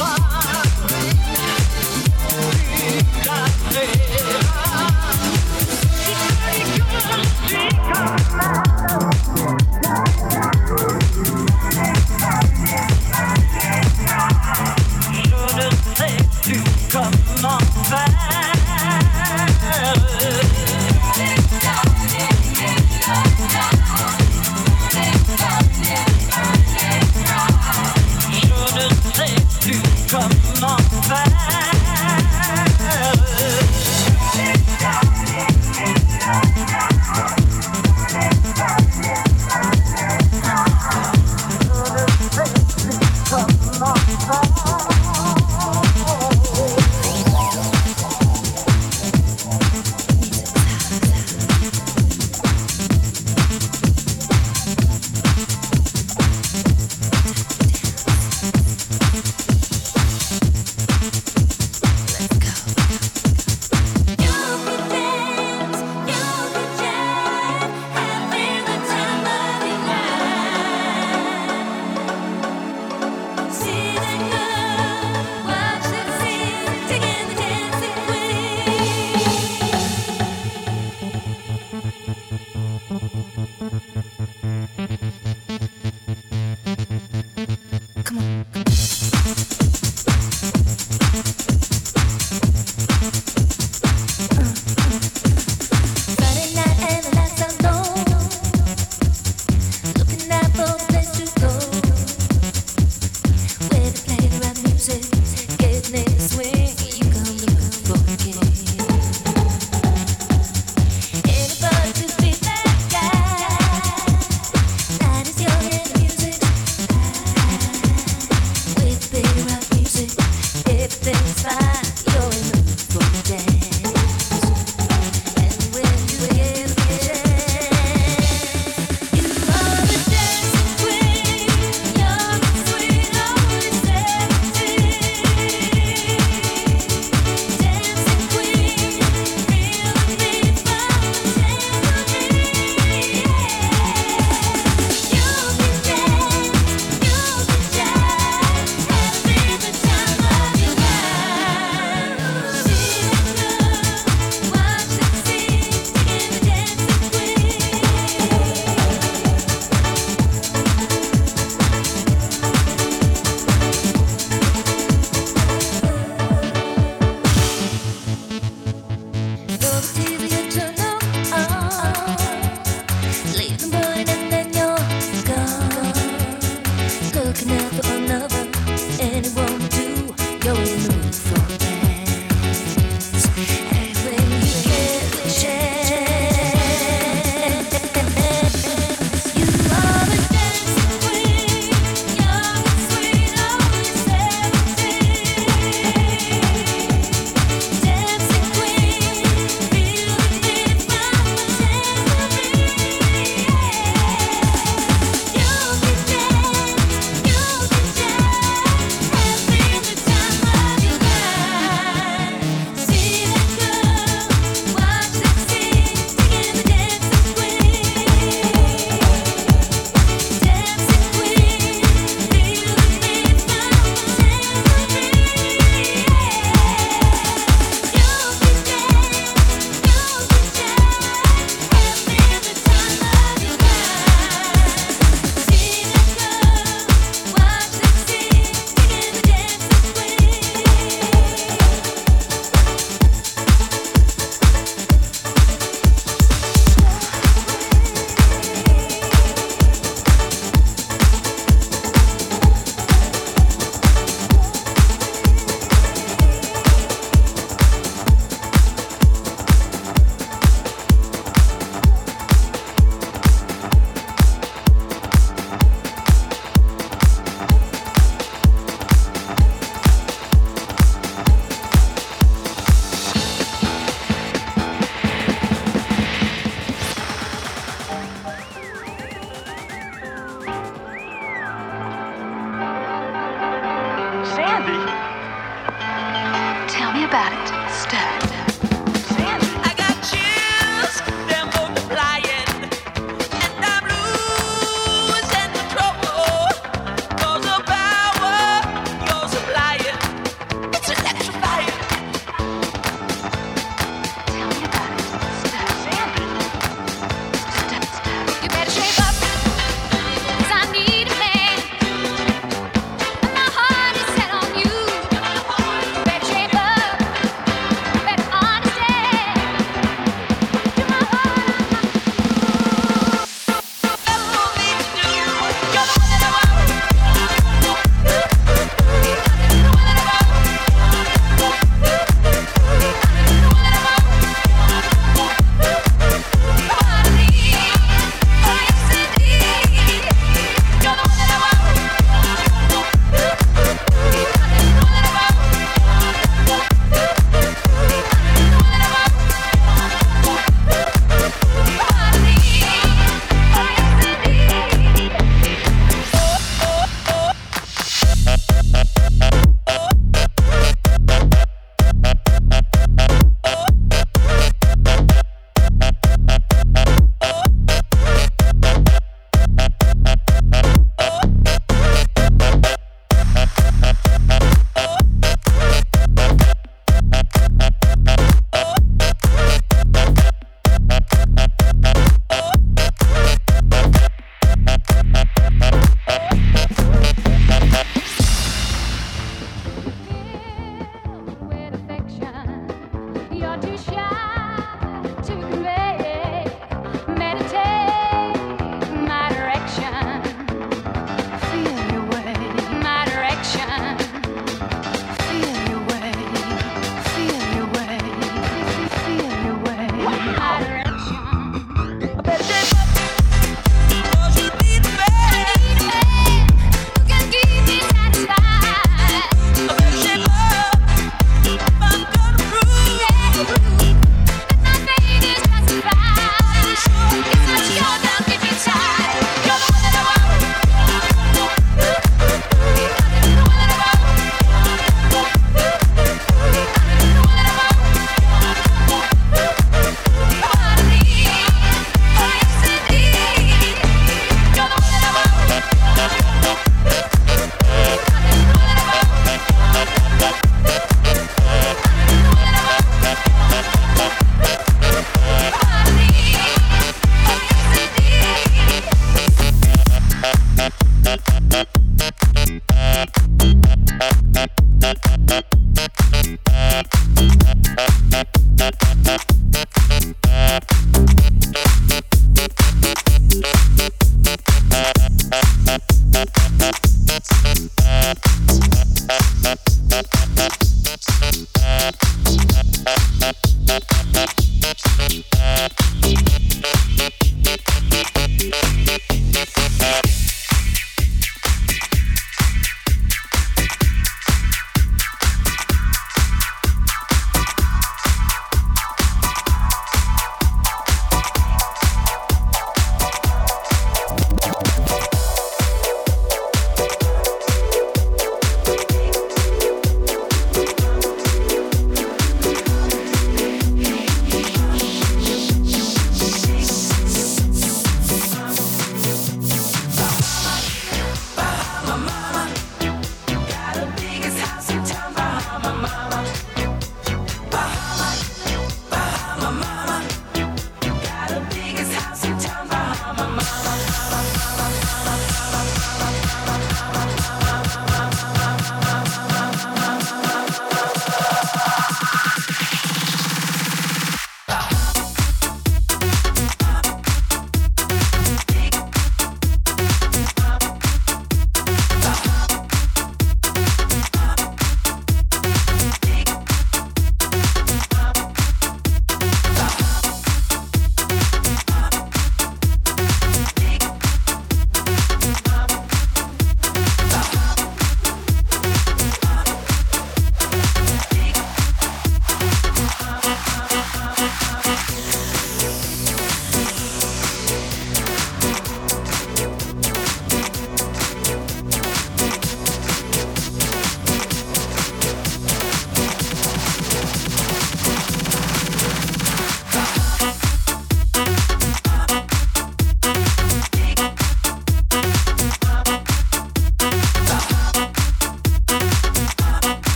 fly. about it.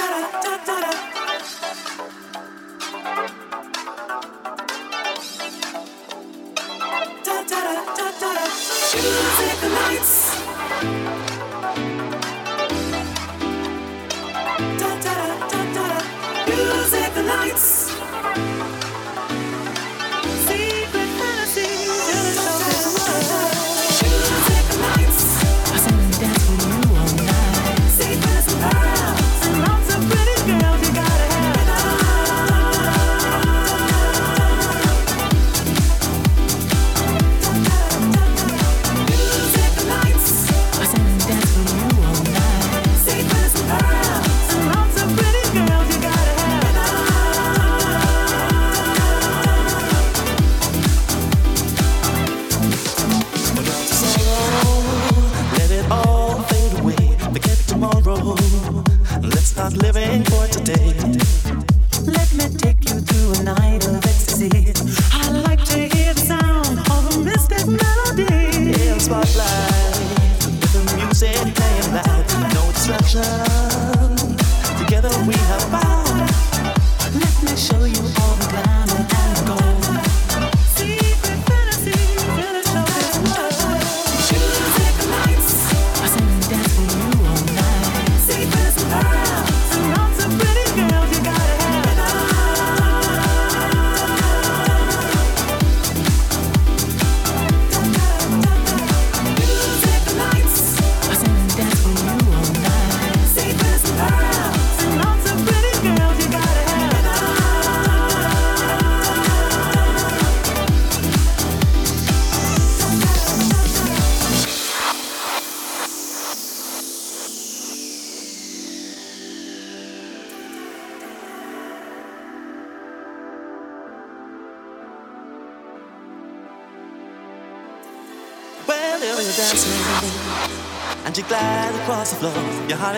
da da da da spotlight, with the music playing loud, no distractions.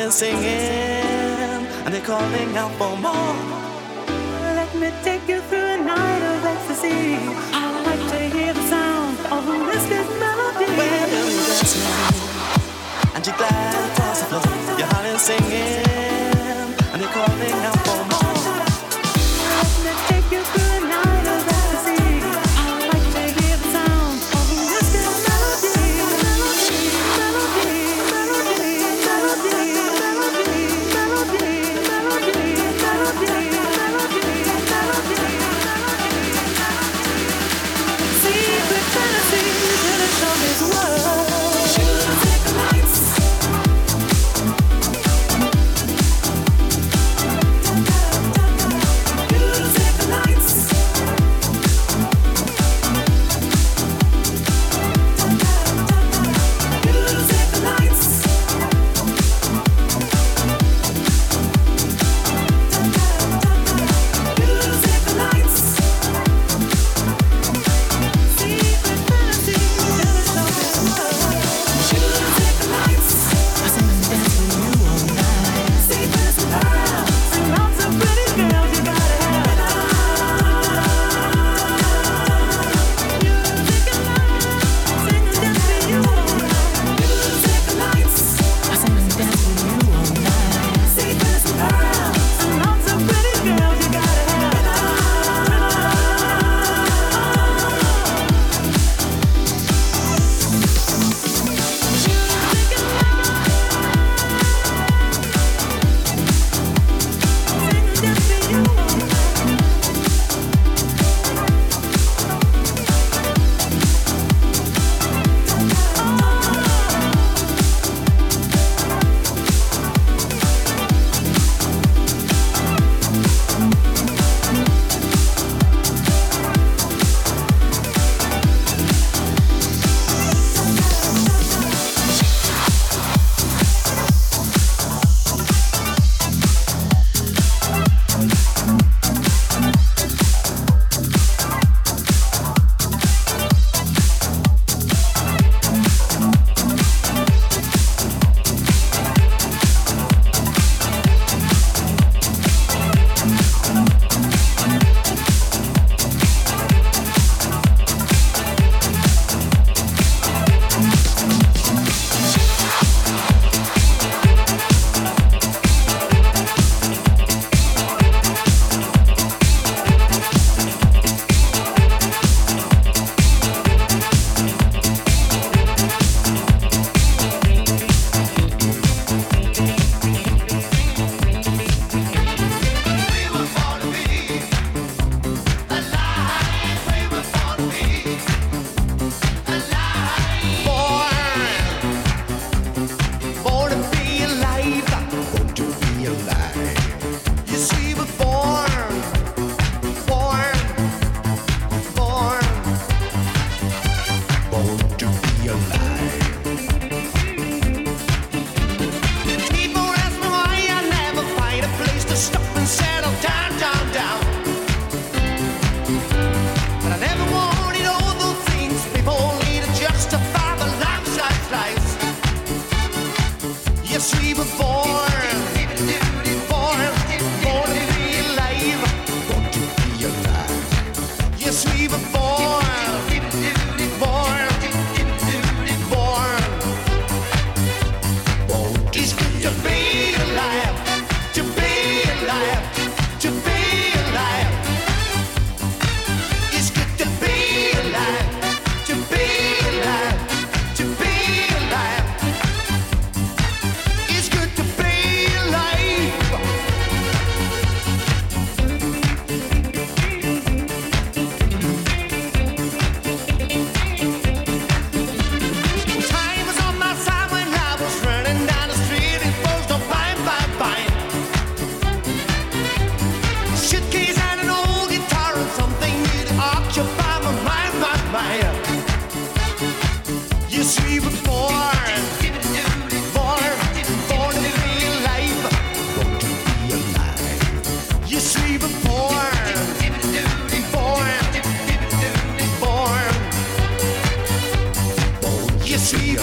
Heart singing and they're calling out for more.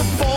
beautiful